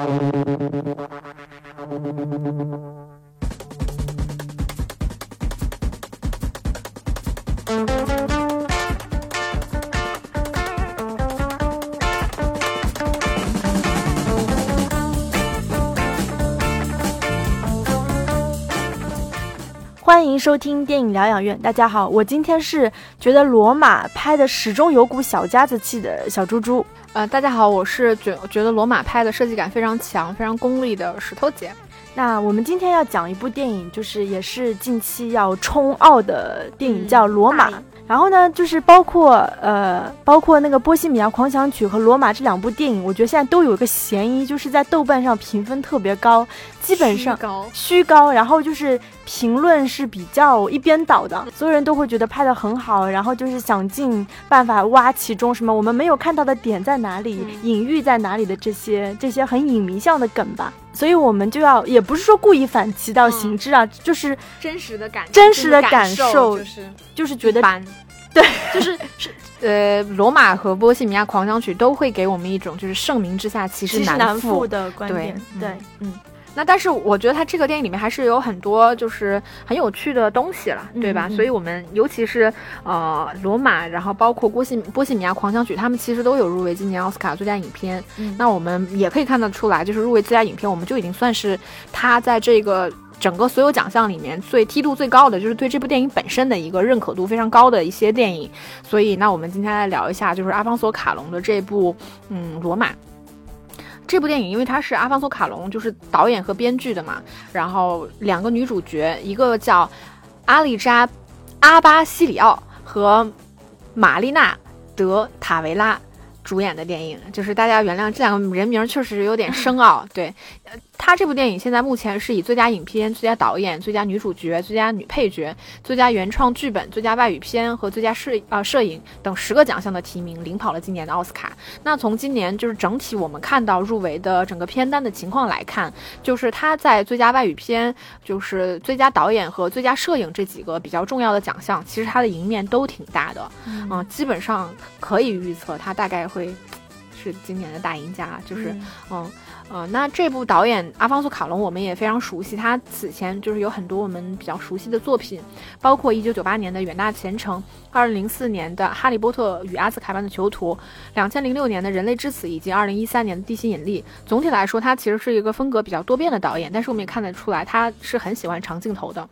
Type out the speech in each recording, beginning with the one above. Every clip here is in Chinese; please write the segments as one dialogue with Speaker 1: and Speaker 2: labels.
Speaker 1: 欢迎收听电影疗养院。大家好，我今天是觉得罗马拍的始终有股小家子气的小猪猪。
Speaker 2: 呃，大家好，我是觉觉得罗马拍的设计感非常强、非常功利的石头姐。
Speaker 1: 那我们今天要讲一部电影，就是也是近期要冲奥的电影，叫《罗马》。然后呢，就是包括呃，包括那个《波西米亚狂想曲》和《罗马》这两部电影，我觉得现在都有一个嫌疑，就是在豆瓣上评分特别高，基本上
Speaker 2: 虚高，
Speaker 1: 然后就是评论是比较一边倒的，所有人都会觉得拍的很好，然后就是想尽办法挖其中什么我们没有看到的点在哪里，隐喻在哪里的这些这些很隐迷向的梗吧。所以我们就要，也不是说故意反其道行之啊，就是
Speaker 2: 真实的感，
Speaker 1: 真实的感
Speaker 2: 受，就是
Speaker 1: 就是觉得，
Speaker 2: 对，就是是呃，罗马和波西米亚狂想曲都会给我们一种就是盛名之下其实
Speaker 1: 难
Speaker 2: 副
Speaker 1: 的观点，对，嗯。
Speaker 2: 那但是我觉得它这个电影里面还是有很多就是很有趣的东西了，对吧？所以我们尤其是呃罗马，然后包括波西波西米亚狂想曲，他们其实都有入围今年奥斯卡最佳影片。那我们也可以看得出来，就是入围最佳影片，我们就已经算是他在这个整个所有奖项里面最梯度最高的，就是对这部电影本身的一个认可度非常高的一些电影。所以那我们今天来聊一下，就是阿方索卡隆的这部嗯罗马。这部电影因为它是阿方索卡隆就是导演和编剧的嘛，然后两个女主角，一个叫阿丽扎阿巴西里奥和玛丽娜德塔维拉主演的电影，就是大家原谅这两个人名确实有点深奥，对。他这部电影现在目前是以最佳影片、最佳导演、最佳女主角、最佳女配角、最佳原创剧本、最佳外语片和最佳摄啊摄影等十个奖项的提名，领跑了今年的奥斯卡。那从今年就是整体我们看到入围的整个片单的情况来看，就是他在最佳外语片、就是最佳导演和最佳摄影这几个比较重要的奖项，其实他的赢面都挺大的，嗯，基本上可以预测他大概会是今年的大赢家，就是嗯。呃，那这部导演阿方索卡隆我们也非常熟悉，他此前就是有很多我们比较熟悉的作品，包括一九九八年的《远大前程》，二零零四年的《哈利波特与阿兹卡班的囚徒》，两千零六年的《人类之死》，以及二零一三年的《地心引力》。总体来说，他其实是一个风格比较多变的导演，但是我们也看得出来，他是很喜欢长镜头的。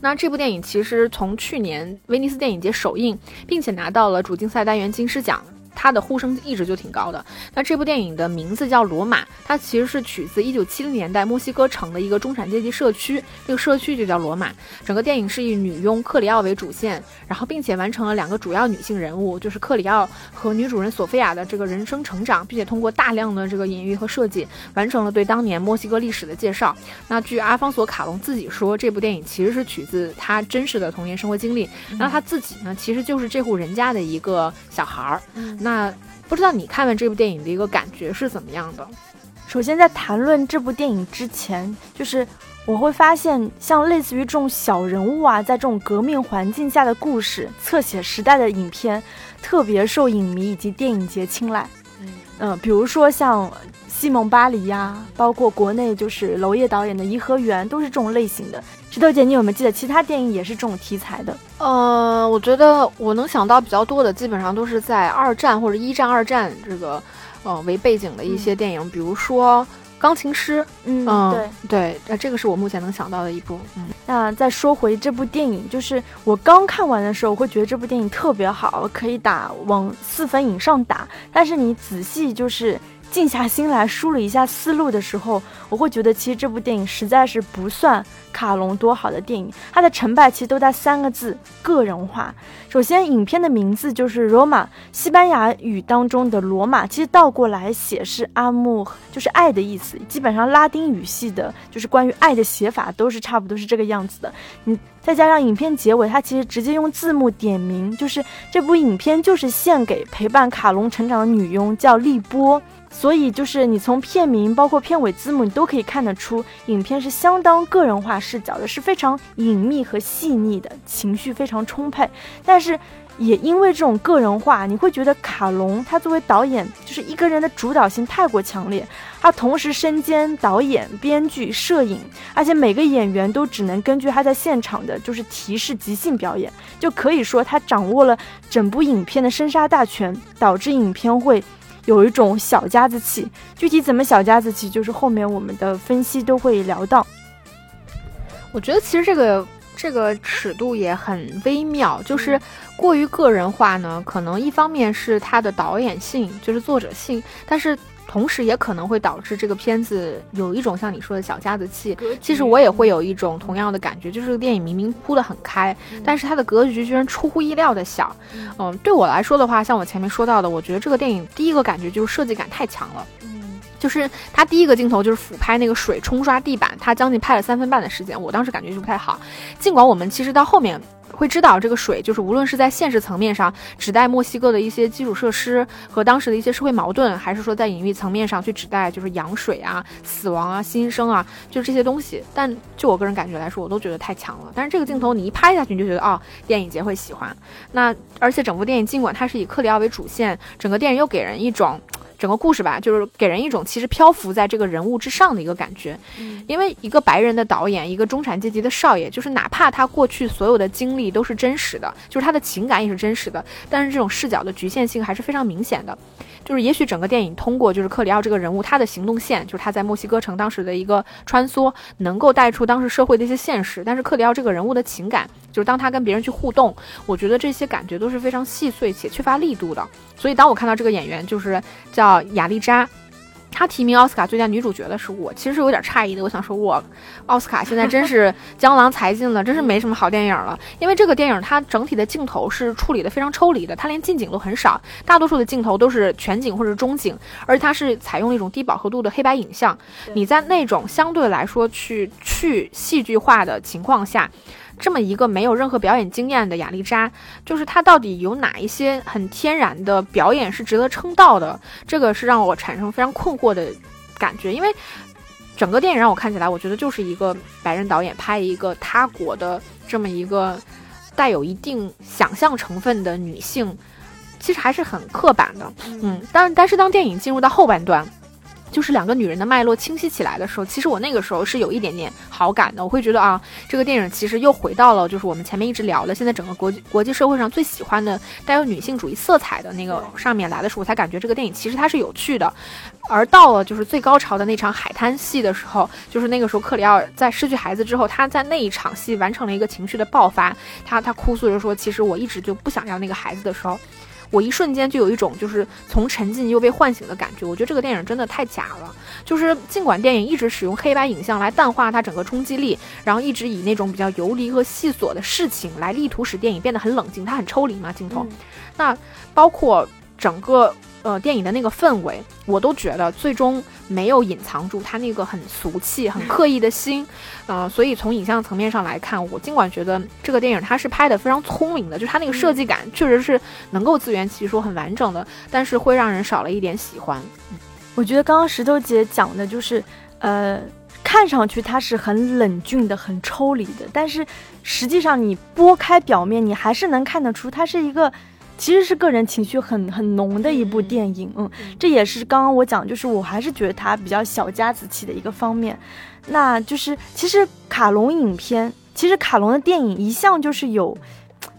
Speaker 2: 那这部电影其实从去年威尼斯电影节首映，并且拿到了主竞赛单元金狮奖。它的呼声一直就挺高的。那这部电影的名字叫《罗马》，它其实是取自一九七零年代墨西哥城的一个中产阶级社区，那个社区就叫罗马。整个电影是以女佣克里奥为主线，然后并且完成了两个主要女性人物，就是克里奥和女主人索菲亚的这个人生成长，并且通过大量的这个隐喻和设计，完成了对当年墨西哥历史的介绍。那据阿方索卡隆自己说，这部电影其实是取自他真实的童年生活经历。那他自己呢，其实就是这户人家的一个小孩儿。那不知道你看完这部电影的一个感觉是怎么样的？
Speaker 1: 首先，在谈论这部电影之前，就是我会发现，像类似于这种小人物啊，在这种革命环境下的故事，侧写时代的影片，特别受影迷以及电影节青睐。嗯比如说像西蒙巴黎呀，包括国内就是娄烨导演的《颐和园》，都是这种类型的。石头姐，你有没有记得其他电影也是这种题材的？
Speaker 2: 呃，我觉得我能想到比较多的，基本上都是在二战或者一战、二战这个呃为背景的一些电影，比如说《钢琴师》。
Speaker 1: 嗯，对
Speaker 2: 对，呃，这个是我目前能想到的一部。嗯，
Speaker 1: 那再说回这部电影，就是我刚看完的时候，我会觉得这部电影特别好，可以打往四分以上打。但是你仔细就是。静下心来梳理一下思路的时候，我会觉得其实这部电影实在是不算卡隆多好的电影。它的成败其实都在三个字：个人化。首先，影片的名字就是罗马，西班牙语当中的罗马，其实倒过来写是阿木，就是爱的意思。基本上拉丁语系的，就是关于爱的写法都是差不多是这个样子的。你再加上影片结尾，它其实直接用字幕点名，就是这部影片就是献给陪伴卡隆成长的女佣，叫丽波。所以，就是你从片名包括片尾字幕，你都可以看得出，影片是相当个人化视角的，是非常隐秘和细腻的，情绪非常充沛。但是，也因为这种个人化，你会觉得卡隆他作为导演，就是一个人的主导性太过强烈。他同时身兼导演、编剧、摄影，而且每个演员都只能根据他在现场的就是提示即兴表演，就可以说他掌握了整部影片的生杀大权，导致影片会有一种小家子气。具体怎么小家子气，就是后面我们的分析都会聊到。
Speaker 2: 我觉得其实这个。这个尺度也很微妙，就是过于个人化呢，可能一方面是它的导演性，就是作者性，但是同时也可能会导致这个片子有一种像你说的小家子气。其实我也会有一种同样的感觉，就是这个电影明明铺得很开，但是它的格局居然出乎意料的小。嗯，对我来说的话，像我前面说到的，我觉得这个电影第一个感觉就是设计感太强了。就是他第一个镜头就是俯拍那个水冲刷地板，他将近拍了三分半的时间，我当时感觉就不太好。尽管我们其实到后面会知道，这个水就是无论是在现实层面上指代墨西哥的一些基础设施和当时的一些社会矛盾，还是说在隐喻层面上去指代就是羊水啊、死亡啊、新生啊，就是这些东西。但就我个人感觉来说，我都觉得太强了。但是这个镜头你一拍下去，你就觉得哦，电影节会喜欢。那而且整部电影尽管它是以克里奥为主线，整个电影又给人一种。整个故事吧，就是给人一种其实漂浮在这个人物之上的一个感觉，因为一个白人的导演，一个中产阶级的少爷，就是哪怕他过去所有的经历都是真实的，就是他的情感也是真实的，但是这种视角的局限性还是非常明显的。就是也许整个电影通过就是克里奥这个人物他的行动线，就是他在墨西哥城当时的一个穿梭，能够带出当时社会的一些现实，但是克里奥这个人物的情感，就是当他跟别人去互动，我觉得这些感觉都是非常细碎且缺乏力度的。所以当我看到这个演员就是叫亚丽扎。她提名奥斯卡最佳女主角的时候，我其实是有点诧异的。我想说，我奥斯卡现在真是江郎才尽了，真是没什么好电影了。因为这个电影它整体的镜头是处理的非常抽离的，它连近景都很少，大多数的镜头都是全景或者中景，而且它是采用了一种低饱和度的黑白影像。你在那种相对来说去去戏剧化的情况下。这么一个没有任何表演经验的亚丽扎，就是她到底有哪一些很天然的表演是值得称道的？这个是让我产生非常困惑的感觉，因为整个电影让我看起来，我觉得就是一个白人导演拍一个他国的这么一个带有一定想象成分的女性，其实还是很刻板的。嗯，但但是当电影进入到后半段。就是两个女人的脉络清晰起来的时候，其实我那个时候是有一点点好感的。我会觉得啊，这个电影其实又回到了就是我们前面一直聊的，现在整个国际国际社会上最喜欢的带有女性主义色彩的那个上面来的时候，我才感觉这个电影其实它是有趣的。而到了就是最高潮的那场海滩戏的时候，就是那个时候克里奥在失去孩子之后，他在那一场戏完成了一个情绪的爆发，他他哭诉着说，其实我一直就不想要那个孩子的时候。我一瞬间就有一种就是从沉浸又被唤醒的感觉。我觉得这个电影真的太假了。就是尽管电影一直使用黑白影像来淡化它整个冲击力，然后一直以那种比较游离和细琐的事情来力图使电影变得很冷静，它很抽离嘛镜头。那包括整个。呃，电影的那个氛围，我都觉得最终没有隐藏住他那个很俗气、很刻意的心，呃，所以从影像层面上来看，我尽管觉得这个电影它是拍的非常聪明的，就是它那个设计感确实是能够自圆其说、很完整的，但是会让人少了一点喜欢。
Speaker 1: 我觉得刚刚石头姐讲的就是，呃，看上去它是很冷峻的、很抽离的，但是实际上你拨开表面，你还是能看得出它是一个。其实是个人情绪很很浓的一部电影，嗯，这也是刚刚我讲，就是我还是觉得它比较小家子气的一个方面。那就是其实卡隆影片，其实卡隆的电影一向就是有，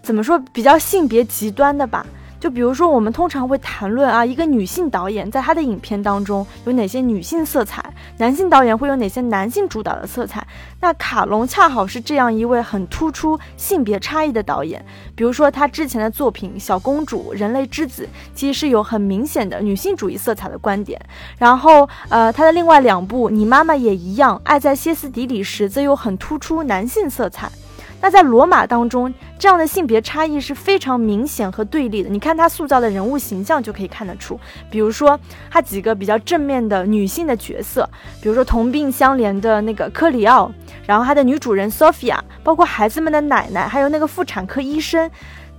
Speaker 1: 怎么说比较性别极端的吧。就比如说，我们通常会谈论啊，一个女性导演在她的影片当中有哪些女性色彩，男性导演会有哪些男性主导的色彩。那卡隆恰好是这样一位很突出性别差异的导演。比如说他之前的作品《小公主》《人类之子》，其实是有很明显的女性主义色彩的观点。然后，呃，他的另外两部《你妈妈也一样》《爱在歇斯底里时》则有很突出男性色彩。那在罗马当中，这样的性别差异是非常明显和对立的。你看他塑造的人物形象就可以看得出，比如说他几个比较正面的女性的角色，比如说同病相怜的那个科里奥，然后他的女主人 Sophia，包括孩子们的奶奶，还有那个妇产科医生，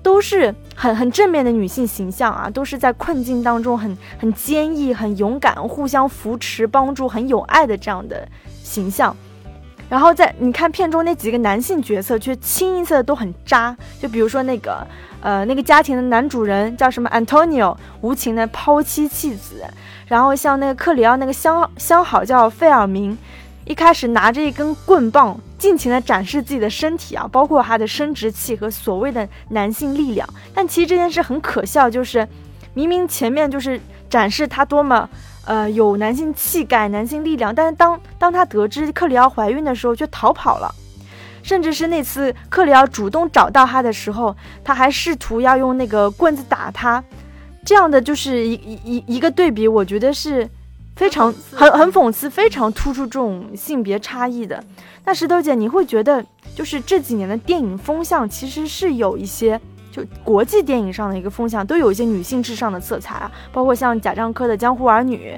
Speaker 1: 都是很很正面的女性形象啊，都是在困境当中很 很坚毅、很勇敢、互相扶持、帮助、很有爱的这样的形象。然后在你看片中那几个男性角色，却清一色都很渣。就比如说那个，呃，那个家庭的男主人叫什么 Antonio，无情的抛妻弃子。然后像那个克里奥那个相相好叫费尔明，一开始拿着一根棍棒，尽情的展示自己的身体啊，包括他的生殖器和所谓的男性力量。但其实这件事很可笑，就是明明前面就是展示他多么。呃，有男性气概、男性力量，但是当当他得知克里奥怀孕的时候，却逃跑了。甚至是那次克里奥主动找到他的时候，他还试图要用那个棍子打他。这样的就是一一一一个对比，我觉得是非常很很讽刺，非常突出这种性别差异的。那石头姐，你会觉得就是这几年的电影风向其实是有一些。国际电影上的一个风向，都有一些女性至上的色彩啊，包括像贾樟柯的《江湖儿女》，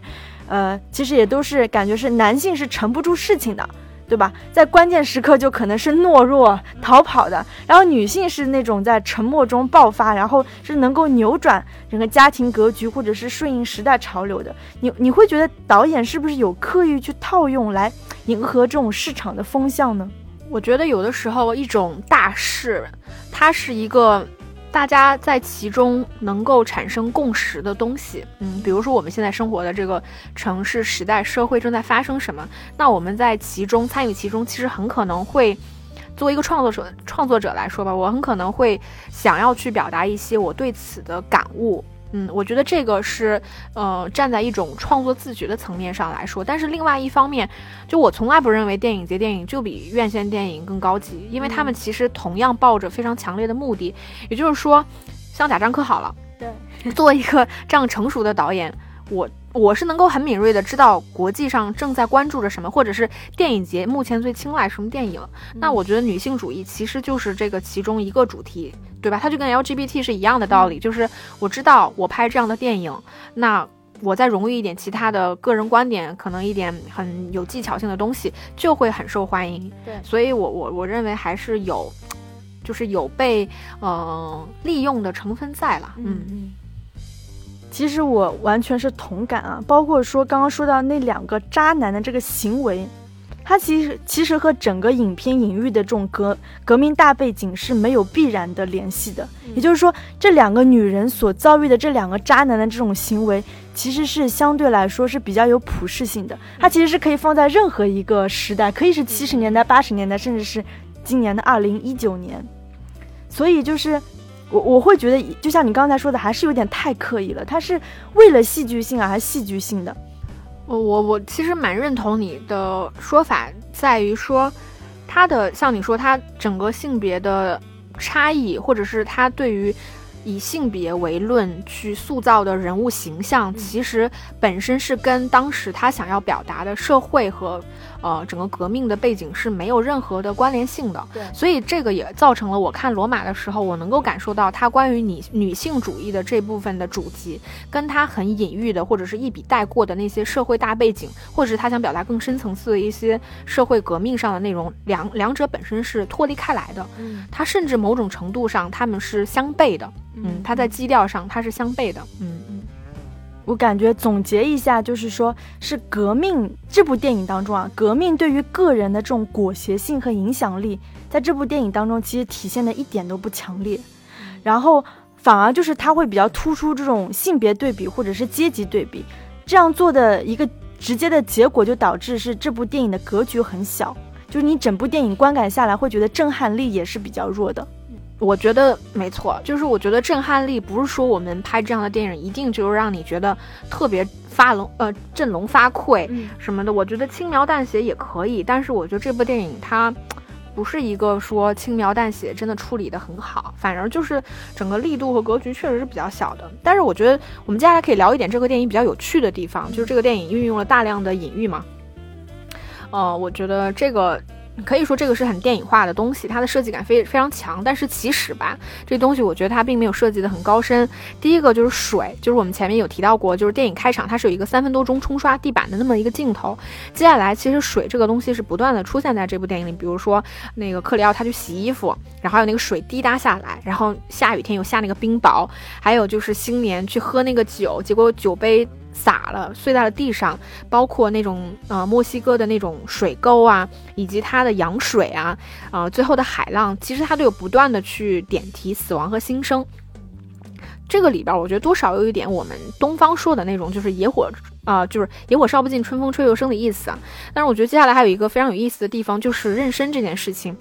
Speaker 1: 呃，其实也都是感觉是男性是沉不住事情的，对吧？在关键时刻就可能是懦弱逃跑的，然后女性是那种在沉默中爆发，然后是能够扭转整个家庭格局，或者是顺应时代潮流的。你你会觉得导演是不是有刻意去套用来迎合这种市场的风向呢？
Speaker 2: 我觉得有的时候一种大势，它是一个。大家在其中能够产生共识的东西，嗯，比如说我们现在生活的这个城市时代社会正在发生什么，那我们在其中参与其中，其实很可能会作为一个创作者创作者来说吧，我很可能会想要去表达一些我对此的感悟。嗯，我觉得这个是，呃，站在一种创作自觉的层面上来说。但是另外一方面，就我从来不认为电影节电影就比院线电影更高级，因为他们其实同样抱着非常强烈的目的。也就是说，像贾樟柯好了，
Speaker 1: 对，
Speaker 2: 作为一个这样成熟的导演，我。我是能够很敏锐的知道国际上正在关注着什么，或者是电影节目前最青睐什么电影。那我觉得女性主义其实就是这个其中一个主题，对吧？它就跟 LGBT 是一样的道理，就是我知道我拍这样的电影，那我再融入一点其他的个人观点，可能一点很有技巧性的东西，就会很受欢迎。
Speaker 1: 对，
Speaker 2: 所以我我我认为还是有，就是有被呃利用的成分在了。
Speaker 1: 嗯嗯。其实我完全是同感啊，包括说刚刚说到那两个渣男的这个行为，他其实其实和整个影片隐喻的这种革革命大背景是没有必然的联系的。也就是说，这两个女人所遭遇的这两个渣男的这种行为，其实是相对来说是比较有普适性的。它其实是可以放在任何一个时代，可以是七十年代、八十年代，甚至是今年的二零一九年。所以就是。我我会觉得，就像你刚才说的，还是有点太刻意了。他是为了戏剧性还是戏剧性的。
Speaker 2: 我我我其实蛮认同你的说法，在于说，他的像你说，他整个性别的差异，或者是他对于以性别为论去塑造的人物形象，其实本身是跟当时他想要表达的社会和。呃，整个革命的背景是没有任何的关联性的，
Speaker 1: 对，
Speaker 2: 所以这个也造成了我看罗马的时候，我能够感受到他关于女女性主义的这部分的主题，跟他很隐喻的或者是一笔带过的那些社会大背景，或者是他想表达更深层次的一些社会革命上的内容，两两者本身是脱离开来的，
Speaker 1: 嗯，
Speaker 2: 他甚至某种程度上他们是相悖的，嗯，它在基调上它是相悖的，嗯嗯。
Speaker 1: 我感觉总结一下，就是说，是革命这部电影当中啊，革命对于个人的这种裹挟性和影响力，在这部电影当中其实体现的一点都不强烈，然后反而就是它会比较突出这种性别对比或者是阶级对比，这样做的一个直接的结果就导致是这部电影的格局很小，就是你整部电影观感下来会觉得震撼力也是比较弱的。
Speaker 2: 我觉得没错，就是我觉得震撼力不是说我们拍这样的电影一定就是让你觉得特别发龙呃振聋发聩什么的。我觉得轻描淡写也可以，但是我觉得这部电影它不是一个说轻描淡写真的处理的很好，反而就是整个力度和格局确实是比较小的。但是我觉得我们接下来可以聊一点这个电影比较有趣的地方，就是这个电影运用了大量的隐喻嘛。呃，我觉得这个。可以说这个是很电影化的东西，它的设计感非非常强。但是其实吧，这东西我觉得它并没有设计的很高深。第一个就是水，就是我们前面有提到过，就是电影开场它是有一个三分多钟冲刷地板的那么一个镜头。接下来其实水这个东西是不断的出现在这部电影里，比如说那个克里奥他去洗衣服，然后还有那个水滴答下来，然后下雨天有下那个冰雹，还有就是新年去喝那个酒，结果酒杯。洒了，碎在了地上，包括那种呃墨西哥的那种水沟啊，以及它的羊水啊，呃最后的海浪，其实它都有不断的去点题死亡和新生。这个里边，我觉得多少有一点我们东方说的那种，就是野火啊，就是野火烧不尽，春风吹又生的意思啊。但是我觉得接下来还有一个非常有意思的地方，就是妊娠这件事情。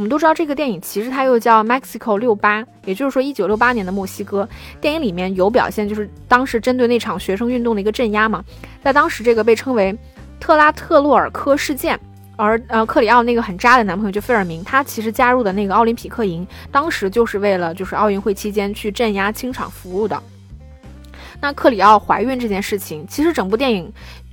Speaker 2: 我们都知道这个电影其实它又叫 Mexico 六八，也就是说一九六八年的墨西哥。电影里面有表现，就是当时针对那场学生运动的一个镇压嘛，在当时这个被称为特拉特洛尔科事件。而呃，克里奥那个很渣的男朋友就费尔明，他其实加入的那个奥林匹克营，当时就是为了就是奥运会期间去镇压清场服务的。那克里奥怀孕这件事情，其实整部电影。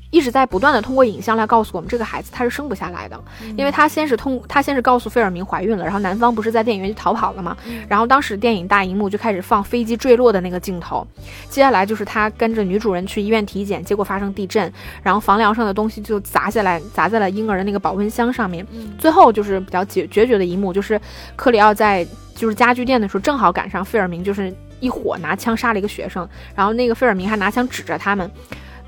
Speaker 2: 一直在不断的通过影像来告诉我们，这个孩子他是生不下来的，因为他先是通，他先是告诉费尔明怀孕了，然后男方不是在电影院就逃跑了嘛？然后当时电影大荧幕就开始放飞机坠落的那个镜头，接下来就是他跟着女主人去医院体检，结果发生地震，然后房梁上的东西就砸下来，砸在了婴儿的那个保温箱上面，最后就是比较决决绝的一幕，就是克里奥在就是家具店的时候，正好赶上费尔明就是一伙拿枪杀了一个学生，然后那个费尔明还拿枪指着他们。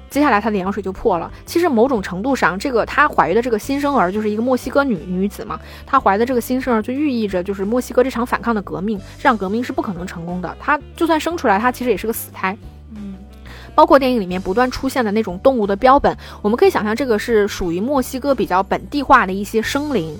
Speaker 2: 接下来她的羊水就破了。其实某种程度上，这个她怀的这个新生儿就是一个墨西哥女女子嘛，她怀的这个新生儿就寓意着就是墨西哥这场反抗的革命，这场革命是不可能成功的。她就算生出来，她其实也是个死胎。嗯，包括电影里面不断出现的那种动物的标本，我们可以想象这个是属于墨西哥比较本地化的一些生灵。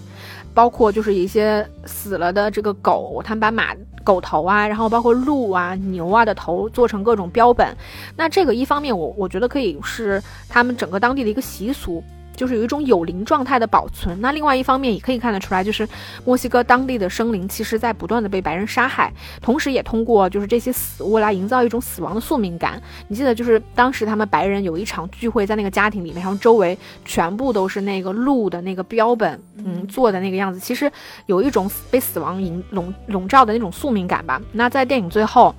Speaker 2: 包括就是一些死了的这个狗，他们把马狗头啊，然后包括鹿啊、牛啊的头做成各种标本。那这个一方面，我我觉得可以是他们整个当地的一个习俗。就是有一种有灵状态的保存。那另外一方面也可以看得出来，就是墨西哥当地的生灵其实在不断的被白人杀害，同时也通过就是这些死物来营造一种死亡的宿命感。你记得就是当时他们白人有一场聚会在那个家庭里面，然后周围全部都是那个鹿的那个标本，嗯，做的那个样子，其实有一种被死亡营笼笼罩的那种宿命感吧。那在电影最后。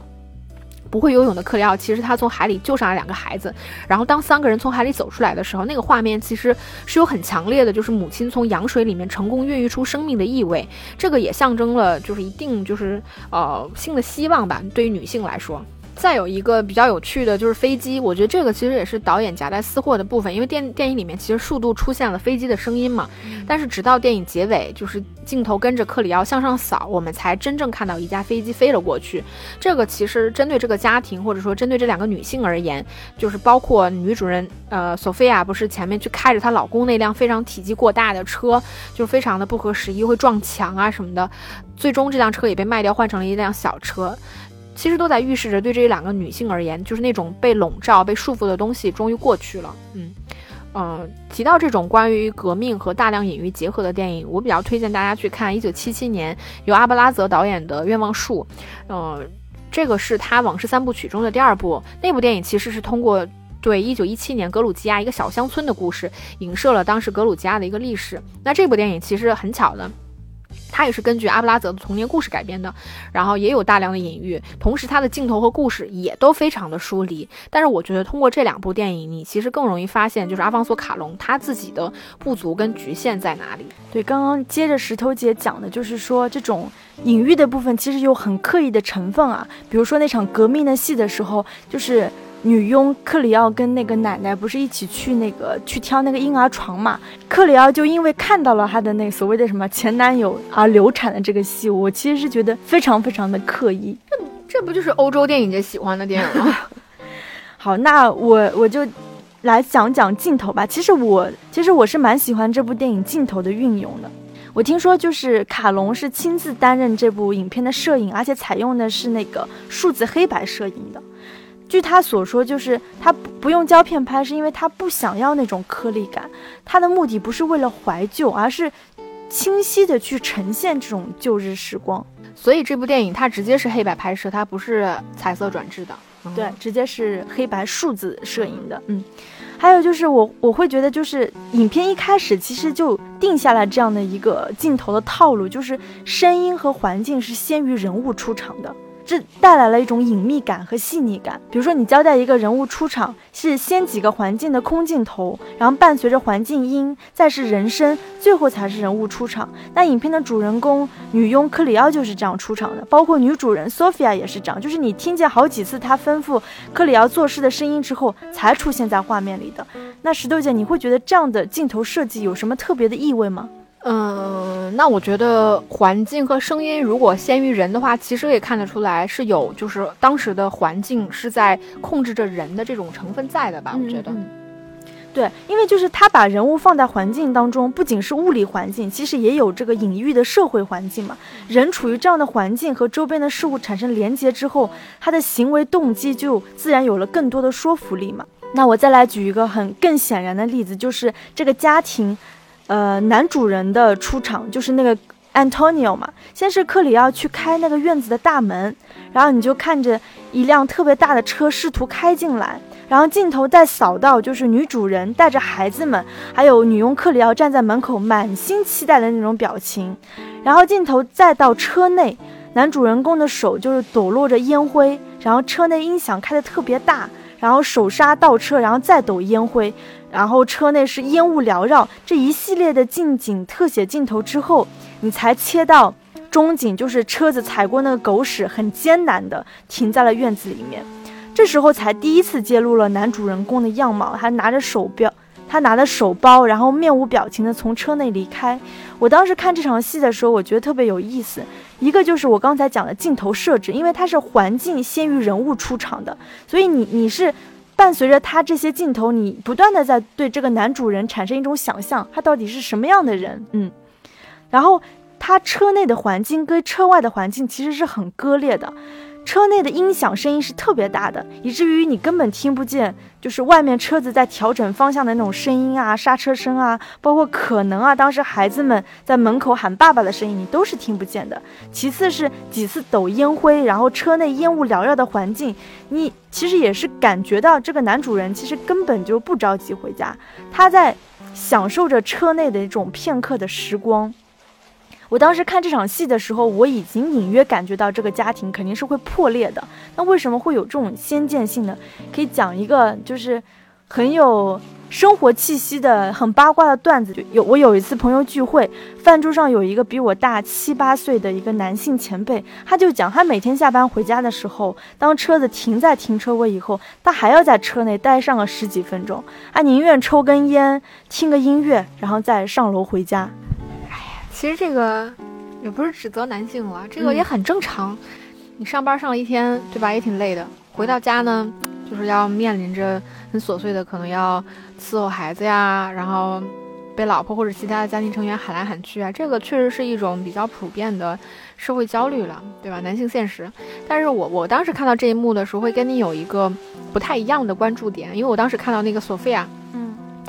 Speaker 2: 不会游泳的克里奥，其实他从海里救上来两个孩子，然后当三个人从海里走出来的时候，那个画面其实是有很强烈的，就是母亲从羊水里面成功孕育出生命的意味，这个也象征了就是一定就是呃性的希望吧，对于女性来说。再有一个比较有趣的就是飞机，我觉得这个其实也是导演夹带私货的部分，因为电电影里面其实数度出现了飞机的声音嘛，但是直到电影结尾，就是镜头跟着克里奥向上扫，我们才真正看到一架飞机飞了过去。这个其实针对这个家庭，或者说针对这两个女性而言，就是包括女主人呃索菲亚不是前面去开着她老公那辆非常体积过大的车，就是非常的不合时宜，会撞墙啊什么的，最终这辆车也被卖掉换成了一辆小车。其实都在预示着，对这两个女性而言，就是那种被笼罩、被束缚的东西终于过去了。嗯，呃，提到这种关于革命和大量隐喻结合的电影，我比较推荐大家去看一九七七年由阿布拉泽导演的《愿望树》。呃，这个是他往事三部曲中的第二部。那部电影其实是通过对一九一七年格鲁吉亚一个小乡村的故事，影射了当时格鲁吉亚的一个历史。那这部电影其实很巧的。它也是根据阿布拉泽的童年故事改编的，然后也有大量的隐喻，同时它的镜头和故事也都非常的疏离。但是我觉得通过这两部电影，你其实更容易发现，就是阿方索卡隆他自己的不足跟局限在哪里。
Speaker 1: 对，刚刚接着石头姐讲的，就是说这种隐喻的部分其实有很刻意的成分啊，比如说那场革命的戏的时候，就是。女佣克里奥跟那个奶奶不是一起去那个去挑那个婴儿床嘛？克里奥就因为看到了她的那所谓的什么前男友而流产的这个戏，我其实是觉得非常非常的刻意。
Speaker 2: 这这不就是欧洲电影节喜欢的电影吗？
Speaker 1: 好，那我我就来讲讲镜头吧。其实我其实我是蛮喜欢这部电影镜头的运用的。我听说就是卡隆是亲自担任这部影片的摄影，而且采用的是那个数字黑白摄影的。据他所说，就是他不不用胶片拍，是因为他不想要那种颗粒感。他的目的不是为了怀旧，而是清晰的去呈现这种旧日时光。
Speaker 2: 所以这部电影它直接是黑白拍摄，它不是彩色转制的。
Speaker 1: 对，直接是黑白数字摄影的。嗯，还有就是我我会觉得，就是影片一开始其实就定下了这样的一个镜头的套路，就是声音和环境是先于人物出场的。这带来了一种隐秘感和细腻感。比如说，你交代一个人物出场，是先几个环境的空镜头，然后伴随着环境音，再是人声，最后才是人物出场。那影片的主人公女佣克里奥就是这样出场的，包括女主人索菲亚也是这样，就是你听见好几次她吩咐克里奥做事的声音之后，才出现在画面里的。那石头姐，你会觉得这样的镜头设计有什么特别的意味吗？
Speaker 2: 嗯，那我觉得环境和声音如果先于人的话，其实也看得出来是有，就是当时的环境是在控制着人的这种成分在的吧？我觉得，
Speaker 1: 对，因为就是他把人物放在环境当中，不仅是物理环境，其实也有这个隐喻的社会环境嘛。人处于这样的环境和周边的事物产生连接之后，他的行为动机就自然有了更多的说服力嘛。那我再来举一个很更显然的例子，就是这个家庭。呃，男主人的出场就是那个 Antonio 嘛。先是克里奥去开那个院子的大门，然后你就看着一辆特别大的车试图开进来，然后镜头再扫到就是女主人带着孩子们，还有女佣克里奥站在门口满心期待的那种表情，然后镜头再到车内，男主人公的手就是抖落着烟灰，然后车内音响开的特别大，然后手刹倒车，然后再抖烟灰。然后车内是烟雾缭绕，这一系列的近景特写镜头之后，你才切到中景，就是车子踩过那个狗屎，很艰难的停在了院子里面。这时候才第一次揭露了男主人公的样貌，还拿着手表，他拿着手包，然后面无表情的从车内离开。我当时看这场戏的时候，我觉得特别有意思，一个就是我刚才讲的镜头设置，因为它是环境先于人物出场的，所以你你是。伴随着他这些镜头，你不断的在对这个男主人产生一种想象，他到底是什么样的人？嗯，然后他车内的环境跟车外的环境其实是很割裂的。车内的音响声音是特别大的，以至于你根本听不见，就是外面车子在调整方向的那种声音啊，刹车声啊，包括可能啊，当时孩子们在门口喊爸爸的声音，你都是听不见的。其次是几次抖烟灰，然后车内烟雾缭绕的环境，你其实也是感觉到这个男主人其实根本就不着急回家，他在享受着车内的一种片刻的时光。我当时看这场戏的时候，我已经隐约感觉到这个家庭肯定是会破裂的。那为什么会有这种先见性呢？可以讲一个就是很有生活气息的、很八卦的段子。就有我有一次朋友聚会，饭桌上有一个比我大七八岁的一个男性前辈，他就讲他每天下班回家的时候，当车子停在停车位以后，他还要在车内待上个十几分钟，他宁愿抽根烟、听个音乐，然后再上楼回家。
Speaker 2: 其实这个也不是指责男性了，这个也很正常。你上班上了一天，对吧？也挺累的。回到家呢，就是要面临着很琐碎的，可能要伺候孩子呀，然后被老婆或者其他的家庭成员喊来喊去啊。这个确实是一种比较普遍的社会焦虑了，对吧？男性现实。但是我我当时看到这一幕的时候，会跟你有一个不太一样的关注点，因为我当时看到那个索菲亚。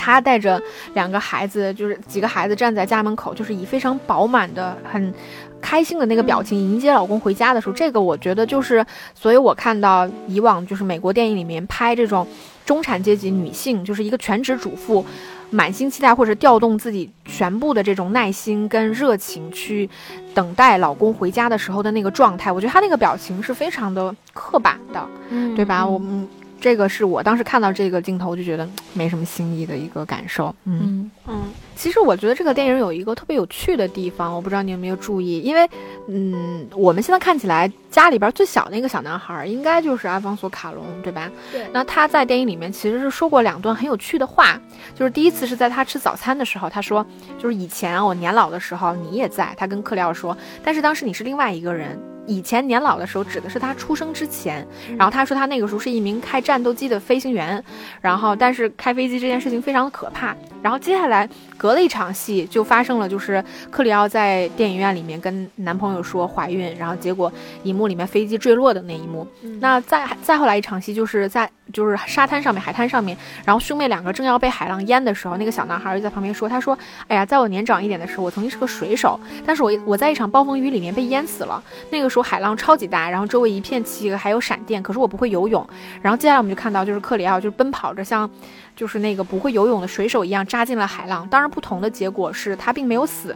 Speaker 2: 她带着两个孩子，就是几个孩子站在家门口，就是以非常饱满的、很开心的那个表情迎接老公回家的时候，这个我觉得就是，所以我看到以往就是美国电影里面拍这种中产阶级女性，就是一个全职主妇，满心期待或者调动自己全部的这种耐心跟热情去等待老公回家的时候的那个状态，我觉得她那个表情是非常的刻板的，对吧？我们。这个是我当时看到这个镜头就觉得没什么新意的一个感受。嗯嗯，其实我觉得这个电影有一个特别有趣的地方，我不知道你有没有注意，因为嗯，我们现在看起来家里边最小那个小男孩应该就是阿方索卡隆，对吧？
Speaker 1: 对。
Speaker 2: 那他在电影里面其实是说过两段很有趣的话，就是第一次是在他吃早餐的时候，他说就是以前我年老的时候你也在，他跟克里奥说，但是当时你是另外一个人。以前年老的时候指的是他出生之前，然后他说他那个时候是一名开战斗机的飞行员，然后但是开飞机这件事情非常的可怕，然后接下来隔了一场戏就发生了，就是克里奥在电影院里面跟男朋友说怀孕，然后结果荧幕里面飞机坠落的那一幕，那再再后来一场戏就是在。就是沙滩上面，海滩上面，然后兄妹两个正要被海浪淹的时候，那个小男孩就在旁边说：“他说，哎呀，在我年长一点的时候，我曾经是个水手，但是我我在一场暴风雨里面被淹死了。那个时候海浪超级大，然后周围一片漆黑，还有闪电，可是我不会游泳。然后接下来我们就看到，就是克里奥就是奔跑着，像就是那个不会游泳的水手一样扎进了海浪。当然，不同的结果是他并没有死。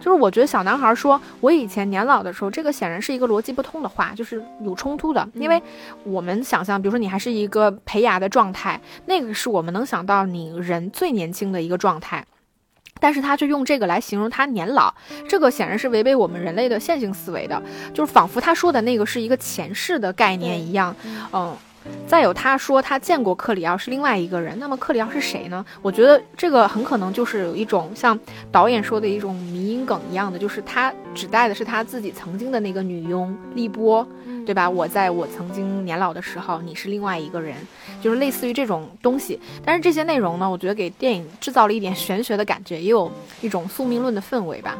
Speaker 2: 就是我觉得小男孩说我以前年老的时候，这个显然是一个逻辑不通的话，就是有冲突的。因为我们想象，比如说你还是一个胚芽的状态，那个是我们能想到你人最年轻的一个状态。但是他却用这个来形容他年老，这个显然是违背我们人类的线性思维的，就是仿佛他说的那个是一个前世的概念一样，嗯。再有，他说他见过克里奥是另外一个人，那么克里奥是谁呢？我觉得这个很可能就是有一种像导演说的一种迷因梗一样的，就是他指代的是他自己曾经的那个女佣丽波，对吧？我在我曾经年老的时候，你是另外一个人，就是类似于这种东西。但是这些内容呢，我觉得给电影制造了一点玄学的感觉，也有一种宿命论的氛围吧。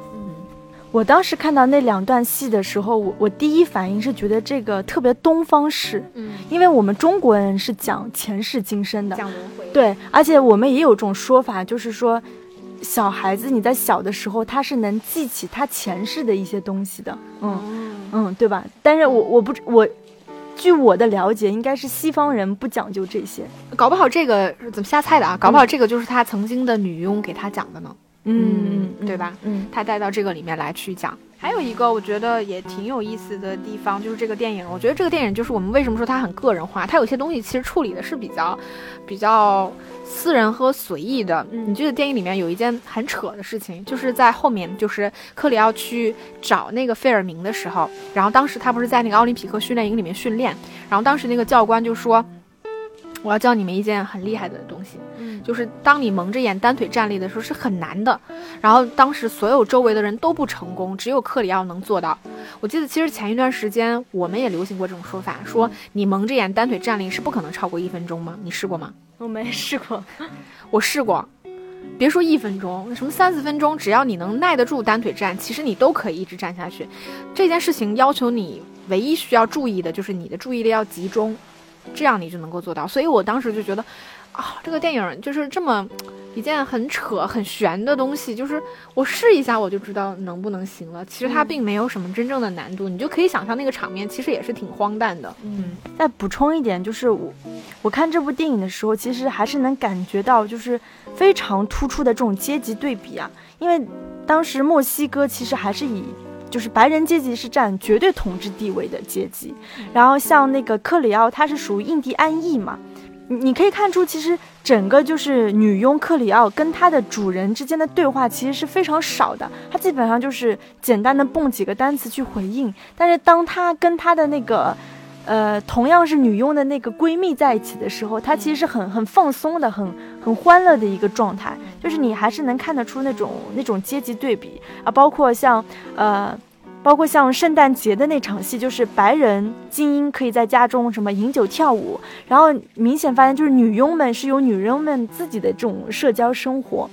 Speaker 1: 我当时看到那两段戏的时候，我我第一反应是觉得这个特别东方式，嗯，因为我们中国人是讲前世今生的，
Speaker 2: 讲轮回，
Speaker 1: 对，而且我们也有种说法，就是说，小孩子你在小的时候他是能记起他前世的一些东西的，嗯嗯，对吧？但是我我不我，据我的了解，应该是西方人不讲究这些，
Speaker 2: 搞不好这个怎么瞎猜的啊？搞不好这个就是他曾经的女佣给他讲的呢。嗯，对吧？嗯，他带到这个里面来去讲。还有一个我觉得也挺有意思的地方，就是这个电影。我觉得这个电影就是我们为什么说它很个人化，它有些东西其实处理的是比较比较私人和随意的。你记得电影里面有一件很扯的事情，就是在后面，就是克里奥去找那个费尔明的时候，然后当时他不是在那个奥林匹克训练营里面训练，然后当时那个教官就说。我要教你们一件很厉害的东西，嗯，就是当你蒙着眼单腿站立的时候是很难的。然后当时所有周围的人都不成功，只有克里奥能做到。我记得其实前一段时间我们也流行过这种说法，说你蒙着眼单腿站立是不可能超过一分钟吗？你试过吗？
Speaker 1: 我没试过，
Speaker 2: 我试过。别说一分钟，什么三四分钟，只要你能耐得住单腿站，其实你都可以一直站下去。这件事情要求你唯一需要注意的就是你的注意力要集中。这样你就能够做到，所以我当时就觉得，啊，这个电影就是这么一件很扯、很悬的东西，就是我试一下我就知道能不能行了。其实它并没有什么真正的难度，你就可以想象那个场面其实也是挺荒诞的。
Speaker 1: 嗯，再补充一点，就是我我看这部电影的时候，其实还是能感觉到就是非常突出的这种阶级对比啊，因为当时墨西哥其实还是以。就是白人阶级是占绝对统治地位的阶级，然后像那个克里奥，他是属于印第安裔嘛，你你可以看出，其实整个就是女佣克里奥跟她的主人之间的对话其实是非常少的，她基本上就是简单的蹦几个单词去回应，但是当她跟她的那个。呃，同样是女佣的那个闺蜜在一起的时候，她其实是很很放松的，很很欢乐的一个状态，就是你还是能看得出那种那种阶级对比啊，包括像呃，包括像圣诞节的那场戏，就是白人精英可以在家中什么饮酒跳舞，然后明显发现就是女佣们是有女佣们自己的这种社交生活。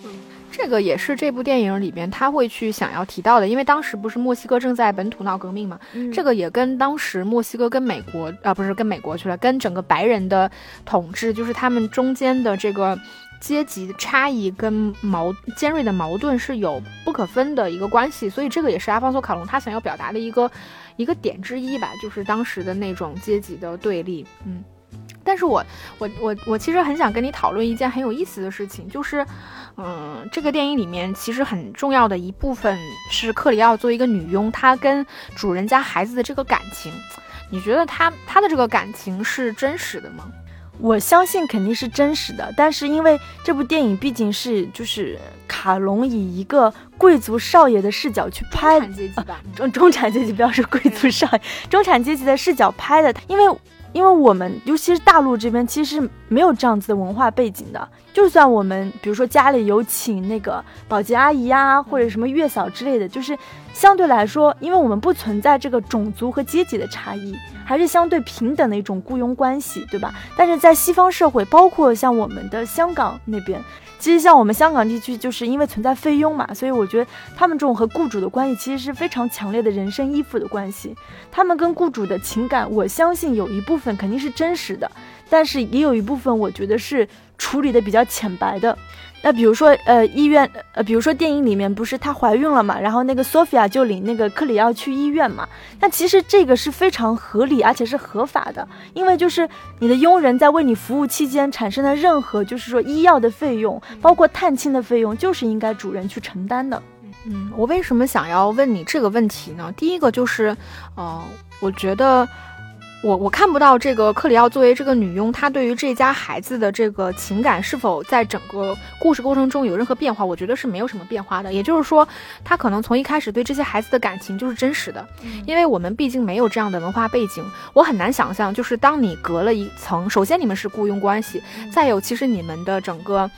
Speaker 2: 这个也是这部电影里边他会去想要提到的，因为当时不是墨西哥正在本土闹革命嘛，这个也跟当时墨西哥跟美国啊不是跟美国去了，跟整个白人的统治，就是他们中间的这个阶级差异跟矛尖锐的矛盾是有不可分的一个关系，所以这个也是阿方索卡隆他想要表达的一个一个点之一吧，就是当时的那种阶级的对立，嗯。但是我我我我其实很想跟你讨论一件很有意思的事情，就是，嗯，这个电影里面其实很重要的一部分是克里奥作为一个女佣，她跟主人家孩子的这个感情，你觉得她她的这个感情是真实的吗？
Speaker 1: 我相信肯定是真实的，但是因为这部电影毕竟是就是卡隆以一个贵族少爷的视角去拍，
Speaker 2: 中产阶级吧，
Speaker 1: 中中产阶级不要说贵族少爷，中产阶级的视角拍的，因为。因为我们尤其是大陆这边，其实没有这样子的文化背景的。就算我们比如说家里有请那个保洁阿姨呀，或者什么月嫂之类的，就是相对来说，因为我们不存在这个种族和阶级的差异，还是相对平等的一种雇佣关系，对吧？但是在西方社会，包括像我们的香港那边。其实像我们香港地区，就是因为存在菲佣嘛，所以我觉得他们这种和雇主的关系其实是非常强烈的人身依附的关系。他们跟雇主的情感，我相信有一部分肯定是真实的，但是也有一部分我觉得是处理的比较浅白的。那比如说，呃，医院，呃，比如说电影里面不是她怀孕了嘛，然后那个索菲亚就领那个克里奥去医院嘛。那其实这个是非常合理而且是合法的，因为就是你的佣人在为你服务期间产生的任何就是说医药的费用，包括探亲的费用，就是应该主人去承担的。
Speaker 2: 嗯，我为什么想要问你这个问题呢？第一个就是，呃，我觉得。我我看不到这个克里奥作为这个女佣，她对于这家孩子的这个情感是否在整个故事过程中有任何变化？我觉得是没有什么变化的。也就是说，她可能从一开始对这些孩子的感情就是真实的，因为我们毕竟没有这样的文化背景，我很难想象，就是当你隔了一层，首先你们是雇佣关系，再有其实你们的整个。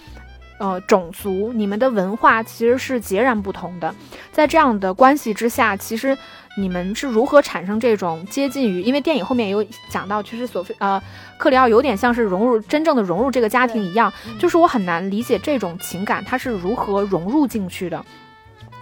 Speaker 2: 呃，种族，你们的文化其实是截然不同的，在这样的关系之下，其实你们是如何产生这种接近于？因为电影后面也有讲到，其实索菲呃，克里奥有点像是融入真正的融入这个家庭一样，就是我很难理解这种情感，它是如何融入进去的。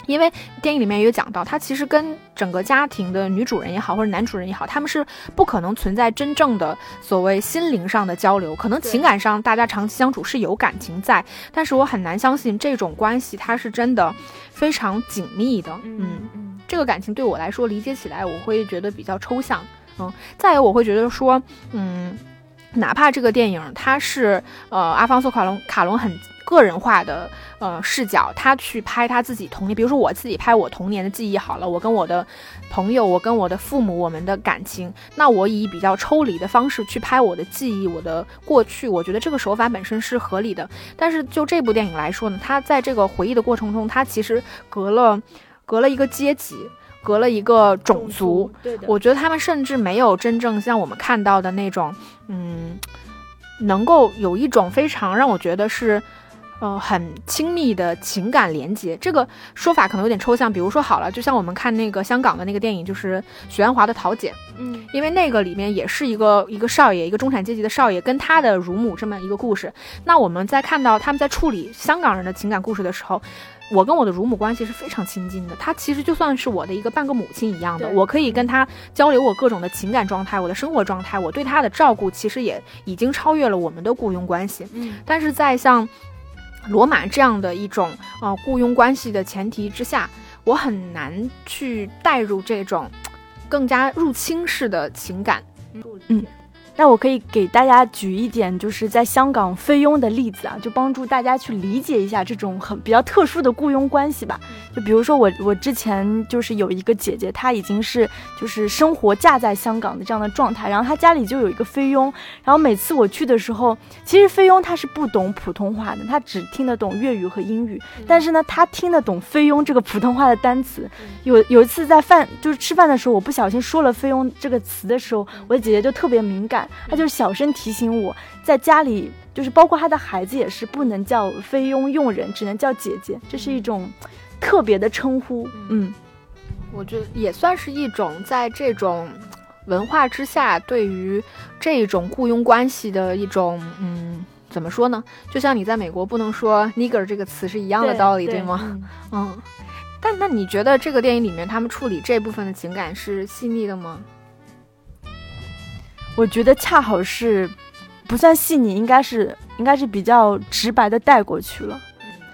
Speaker 2: 因为电影里面也有讲到，他其实跟整个家庭的女主人也好，或者男主人也好，他们是不可能存在真正的所谓心灵上的交流。可能情感上大家长期相处是有感情在，但是我很难相信这种关系它是真的非常紧密的。嗯嗯，这个感情对我来说理解起来我会觉得比较抽象。嗯，再有我会觉得说，嗯，哪怕这个电影它是呃阿方索卡隆卡隆很。个人化的呃视角，他去拍他自己童年，比如说我自己拍我童年的记忆好了，我跟我的朋友，我跟我的父母，我们的感情，那我以比较抽离的方式去拍我的记忆，我的过去，我觉得这个手法本身是合理的。但是就这部电影来说呢，他在这个回忆的过程中，他其实隔了隔了一个阶级，隔了一个种族。
Speaker 1: 对的，
Speaker 2: 我觉得他们甚至没有真正像我们看到的那种，嗯，能够有一种非常让我觉得是。呃，很亲密的情感连接，这个说法可能有点抽象。比如说，好了，就像我们看那个香港的那个电影，就是许鞍华的《桃姐》，
Speaker 1: 嗯，
Speaker 2: 因为那个里面也是一个一个少爷，一个中产阶级的少爷，跟他的乳母这么一个故事。那我们在看到他们在处理香港人的情感故事的时候，我跟我的乳母关系是非常亲近的，她其实就算是我的一个半个母亲一样的，我可以跟她交流我各种的情感状态，我的生活状态，我对她的照顾其实也已经超越了我们的雇佣关系。
Speaker 1: 嗯，
Speaker 2: 但是在像。罗马这样的一种呃雇佣关系的前提之下，我很难去带入这种更加入侵式的情感。
Speaker 1: 嗯。那我可以给大家举一点，就是在香港菲佣的例子啊，就帮助大家去理解一下这种很比较特殊的雇佣关系吧。就比如说我我之前就是有一个姐姐，她已经是就是生活嫁在香港的这样的状态，然后她家里就有一个菲佣，然后每次我去的时候，其实菲佣她是不懂普通话的，她只听得懂粤语和英语，但是呢，她听得懂菲佣这个普通话的单词。有有一次在饭就是吃饭的时候，我不小心说了菲佣这个词的时候，我的姐姐就特别敏感。他就小声提醒我，在家里就是包括他的孩子也是不能叫菲佣佣人，只能叫姐姐，这是一种特别的称呼。嗯，
Speaker 2: 我觉得也算是一种在这种文化之下，对于这种雇佣关系的一种嗯，怎么说呢？就像你在美国不能说 nigger 这个词是一样的道理，对吗？嗯。但那你觉得这个电影里面他们处理这部分的情感是细腻的吗？
Speaker 1: 我觉得恰好是，不算细腻，应该是应该是比较直白的带过去了，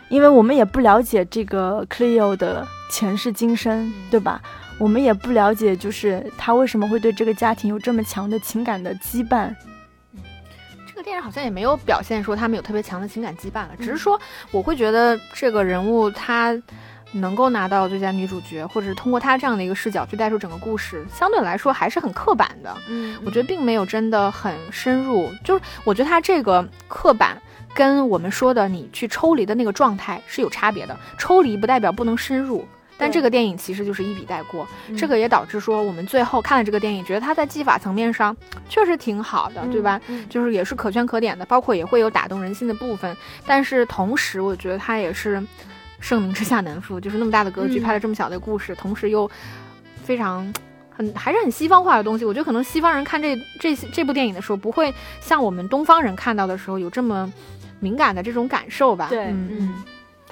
Speaker 1: 因为我们也不了解这个 Cleo 的前世今生，对吧？我们也不了解，就是他为什么会对这个家庭有这么强的情感的羁绊。
Speaker 2: 这个电影好像也没有表现说他们有特别强的情感羁绊了，只是说我会觉得这个人物他。能够拿到最佳女主角，或者是通过她这样的一个视角去带出整个故事，相对来说还是很刻板的。
Speaker 1: 嗯，
Speaker 2: 我觉得并没有真的很深入。就是我觉得她这个刻板跟我们说的你去抽离的那个状态是有差别的。抽离不代表不能深入，但这个电影其实就是一笔带过。这个也导致说我们最后看了这个电影，觉得它在技法层面上确实挺好的，对吧？就是也是可圈可点的，包括也会有打动人心的部分。但是同时，我觉得它也是。盛名之下难副，就是那么大的格局拍了这么小的故事，同时又非常很还是很西方化的东西。我觉得可能西方人看这这这部电影的时候，不会像我们东方人看到的时候有这么敏感的这种感受吧？
Speaker 1: 对，
Speaker 2: 嗯。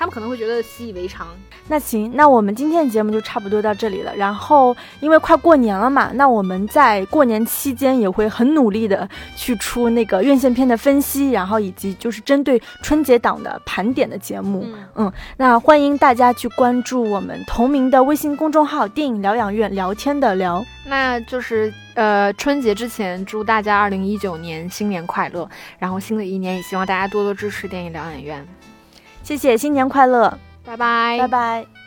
Speaker 2: 他们可能会觉得习以为常。
Speaker 1: 那行，那我们今天的节目就差不多到这里了。然后，因为快过年了嘛，那我们在过年期间也会很努力的去出那个院线片的分析，然后以及就是针对春节档的盘点的节目。嗯，那欢迎大家去关注我们同名的微信公众号“电影疗养院”，聊天的聊。
Speaker 2: 那就是呃，春节之前祝大家二零一九年新年快乐。然后新的一年也希望大家多多支持电影疗养院。
Speaker 1: 谢谢，新年快乐，
Speaker 2: 拜拜，
Speaker 1: 拜拜。